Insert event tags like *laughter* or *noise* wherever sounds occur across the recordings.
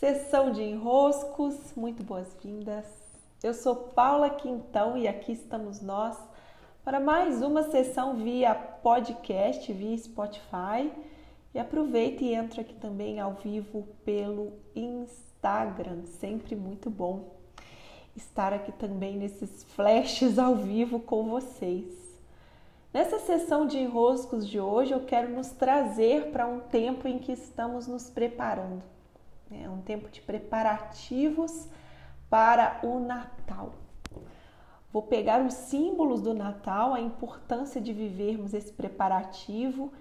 Sessão de enroscos, muito boas-vindas. Eu sou Paula Quintão e aqui estamos nós para mais uma sessão via podcast, via Spotify. E aproveita e entra aqui também ao vivo pelo Instagram, sempre muito bom estar aqui também nesses flashes ao vivo com vocês. Nessa sessão de enroscos de hoje, eu quero nos trazer para um tempo em que estamos nos preparando é um tempo de preparativos para o Natal. Vou pegar os símbolos do Natal, a importância de vivermos esse preparativo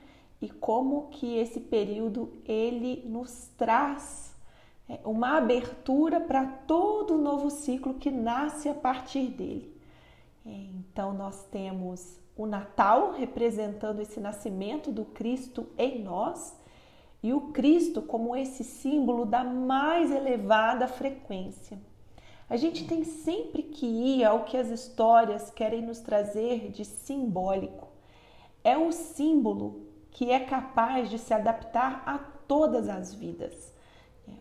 e como que esse período ele nos traz é, uma abertura para todo o novo ciclo que nasce a partir dele. É, então nós temos o Natal representando esse nascimento do Cristo em nós e o Cristo como esse símbolo da mais elevada frequência. A gente tem sempre que ir ao que as histórias querem nos trazer de simbólico. É o símbolo que é capaz de se adaptar a todas as vidas.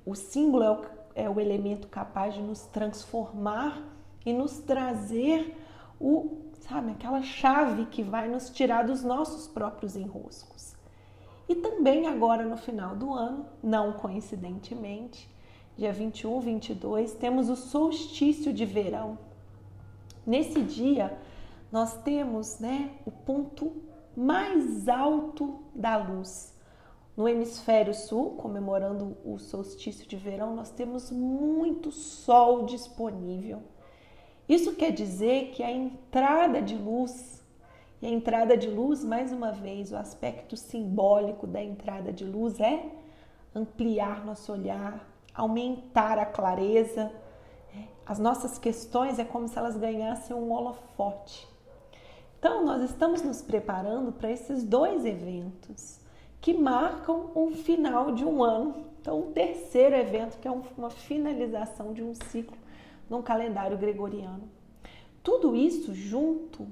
O símbolo é o, é o elemento capaz de nos transformar e nos trazer o, sabe, aquela chave que vai nos tirar dos nossos próprios enroscos. E também agora no final do ano, não coincidentemente, dia 21, 22, temos o solstício de verão. Nesse dia, nós temos né, o ponto mais alto da luz. No hemisfério sul, comemorando o solstício de verão, nós temos muito sol disponível. Isso quer dizer que a entrada de luz e a entrada de luz, mais uma vez, o aspecto simbólico da entrada de luz é ampliar nosso olhar, aumentar a clareza. As nossas questões é como se elas ganhassem um holofote. Então, nós estamos nos preparando para esses dois eventos que marcam um final de um ano. Então, o terceiro evento, que é uma finalização de um ciclo num calendário gregoriano. Tudo isso junto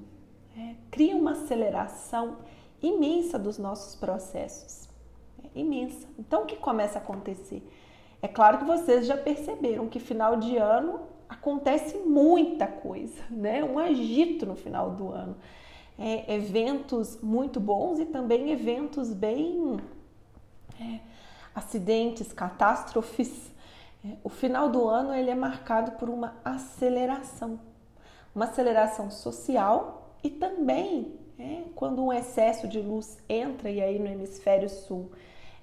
é, cria uma aceleração imensa dos nossos processos. É, imensa. Então, o que começa a acontecer? É claro que vocês já perceberam que final de ano acontece muita coisa, né? Um agito no final do ano. É, eventos muito bons e também eventos bem é, acidentes, catástrofes. É, o final do ano ele é marcado por uma aceleração, uma aceleração social e também, é, quando um excesso de luz entra, e aí no hemisfério sul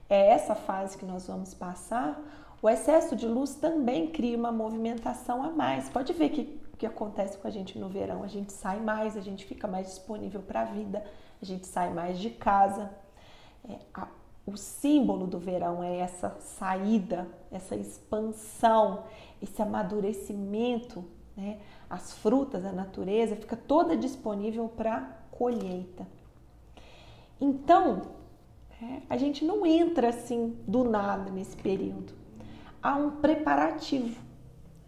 é essa fase que nós vamos passar, o excesso de luz também cria uma movimentação a mais. Pode ver que o que acontece com a gente no verão, a gente sai mais, a gente fica mais disponível para a vida, a gente sai mais de casa. É, a, o símbolo do verão é essa saída, essa expansão, esse amadurecimento né? As frutas, a natureza fica toda disponível para colheita. Então, é, a gente não entra assim do nada nesse período. Há um preparativo.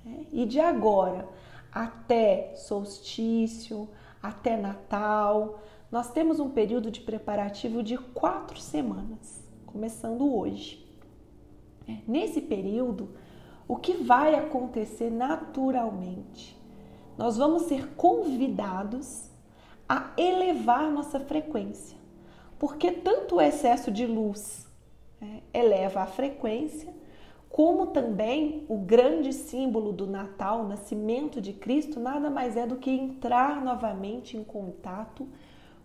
Né? E de agora até solstício, até Natal, nós temos um período de preparativo de quatro semanas, começando hoje. É, nesse período, o que vai acontecer naturalmente? Nós vamos ser convidados a elevar nossa frequência, porque tanto o excesso de luz né, eleva a frequência, como também o grande símbolo do Natal, o nascimento de Cristo, nada mais é do que entrar novamente em contato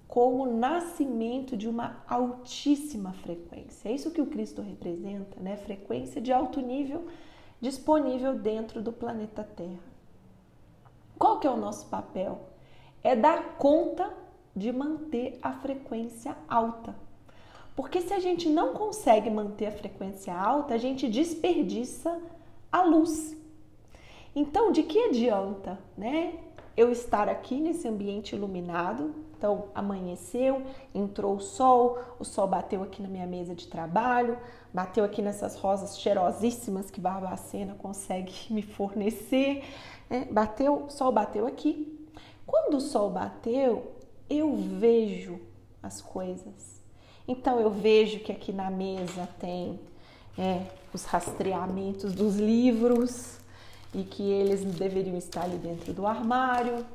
com o nascimento de uma altíssima frequência. É isso que o Cristo representa, né? Frequência de alto nível disponível dentro do planeta Terra. Qual que é o nosso papel? É dar conta de manter a frequência alta. Porque se a gente não consegue manter a frequência alta, a gente desperdiça a luz. Então, de que adianta, né? Eu estar aqui nesse ambiente iluminado, então amanheceu, entrou o sol, o sol bateu aqui na minha mesa de trabalho, bateu aqui nessas rosas cheirosíssimas que Barbacena consegue *laughs* me fornecer. Né? Bateu, o sol bateu aqui. Quando o sol bateu, eu vejo as coisas. Então eu vejo que aqui na mesa tem é, os rastreamentos dos livros e que eles deveriam estar ali dentro do armário.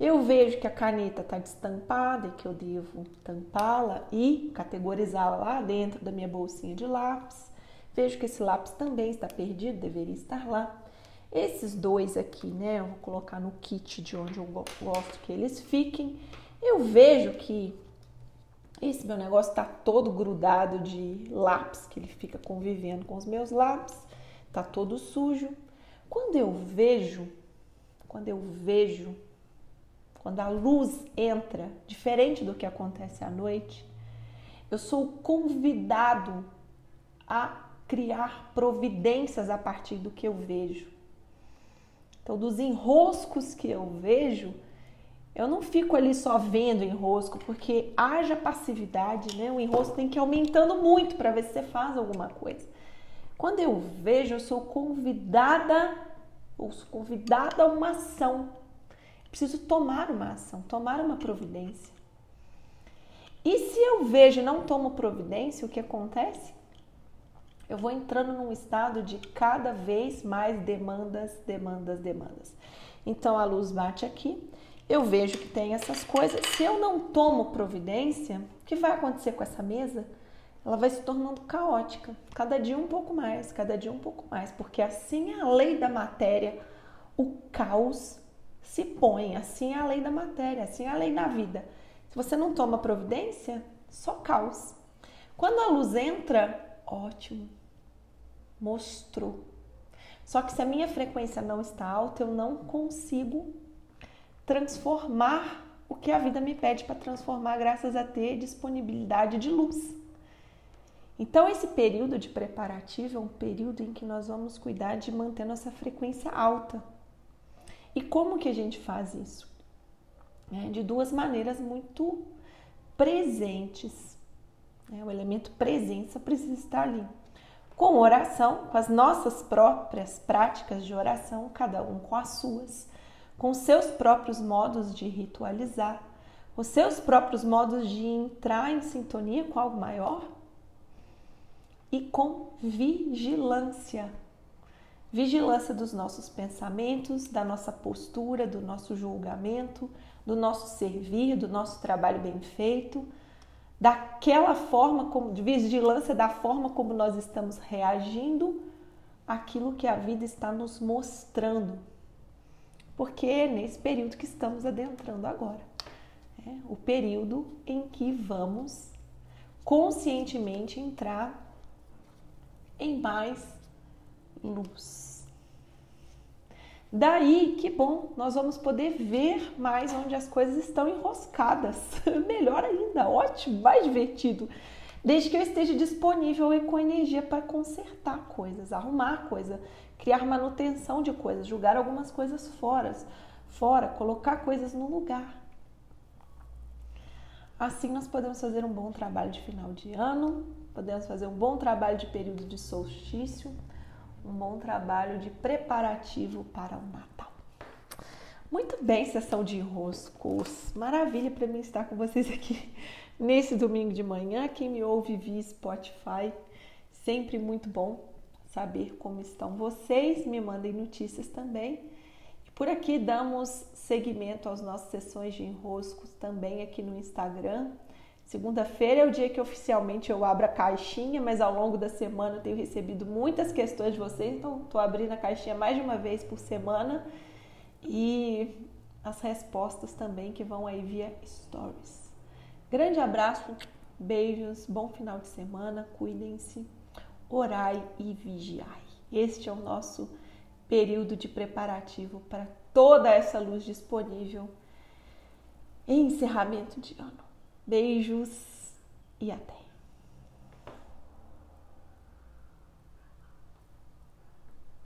Eu vejo que a caneta está destampada e que eu devo tampá-la e categorizá-la lá dentro da minha bolsinha de lápis. Vejo que esse lápis também está perdido, deveria estar lá. Esses dois aqui, né, eu vou colocar no kit de onde eu gosto que eles fiquem. Eu vejo que esse meu negócio está todo grudado de lápis, que ele fica convivendo com os meus lápis, tá todo sujo. Quando eu vejo, quando eu vejo quando a luz entra, diferente do que acontece à noite, eu sou convidado a criar providências a partir do que eu vejo. Então, dos enroscos que eu vejo, eu não fico ali só vendo enrosco, porque haja passividade, né? O enrosco tem que ir aumentando muito para ver se você faz alguma coisa. Quando eu vejo, eu sou convidada, ou sou convidada a uma ação Preciso tomar uma ação, tomar uma providência. E se eu vejo e não tomo providência, o que acontece? Eu vou entrando num estado de cada vez mais demandas, demandas, demandas. Então a luz bate aqui, eu vejo que tem essas coisas. Se eu não tomo providência, o que vai acontecer com essa mesa? Ela vai se tornando caótica, cada dia um pouco mais, cada dia um pouco mais, porque assim é a lei da matéria, o caos se põe. Assim é a lei da matéria, assim é a lei da vida. Se você não toma providência, só caos. Quando a luz entra, ótimo, mostrou. Só que se a minha frequência não está alta, eu não consigo transformar o que a vida me pede para transformar, graças a ter disponibilidade de luz. Então, esse período de preparativo é um período em que nós vamos cuidar de manter nossa frequência alta. E como que a gente faz isso? É, de duas maneiras muito presentes. É, o elemento presença precisa estar ali. Com oração, com as nossas próprias práticas de oração, cada um com as suas, com seus próprios modos de ritualizar, os seus próprios modos de entrar em sintonia com algo maior e com vigilância vigilância dos nossos pensamentos, da nossa postura, do nosso julgamento, do nosso servir, do nosso trabalho bem feito, daquela forma como vigilância da forma como nós estamos reagindo àquilo que a vida está nos mostrando. Porque é nesse período que estamos adentrando agora, é o período em que vamos conscientemente entrar em mais luz. Daí, que bom, nós vamos poder ver mais onde as coisas estão enroscadas. *laughs* Melhor ainda, ótimo, mais divertido. Desde que eu esteja disponível e com energia para consertar coisas, arrumar coisas, criar manutenção de coisas, jogar algumas coisas fora, fora, colocar coisas no lugar. Assim nós podemos fazer um bom trabalho de final de ano, podemos fazer um bom trabalho de período de solstício, um bom trabalho de preparativo para o Natal. Muito bem, sessão de enroscos. Maravilha para mim estar com vocês aqui *laughs* nesse domingo de manhã. Quem me ouve via Spotify, sempre muito bom saber como estão vocês. Me mandem notícias também. E por aqui damos seguimento às nossas sessões de enroscos também aqui no Instagram. Segunda-feira é o dia que oficialmente eu abro a caixinha, mas ao longo da semana eu tenho recebido muitas questões de vocês, então estou abrindo a caixinha mais de uma vez por semana e as respostas também que vão aí via stories. Grande abraço, beijos, bom final de semana, cuidem-se, orai e vigiai. Este é o nosso período de preparativo para toda essa luz disponível em encerramento de ano. Beijos e até!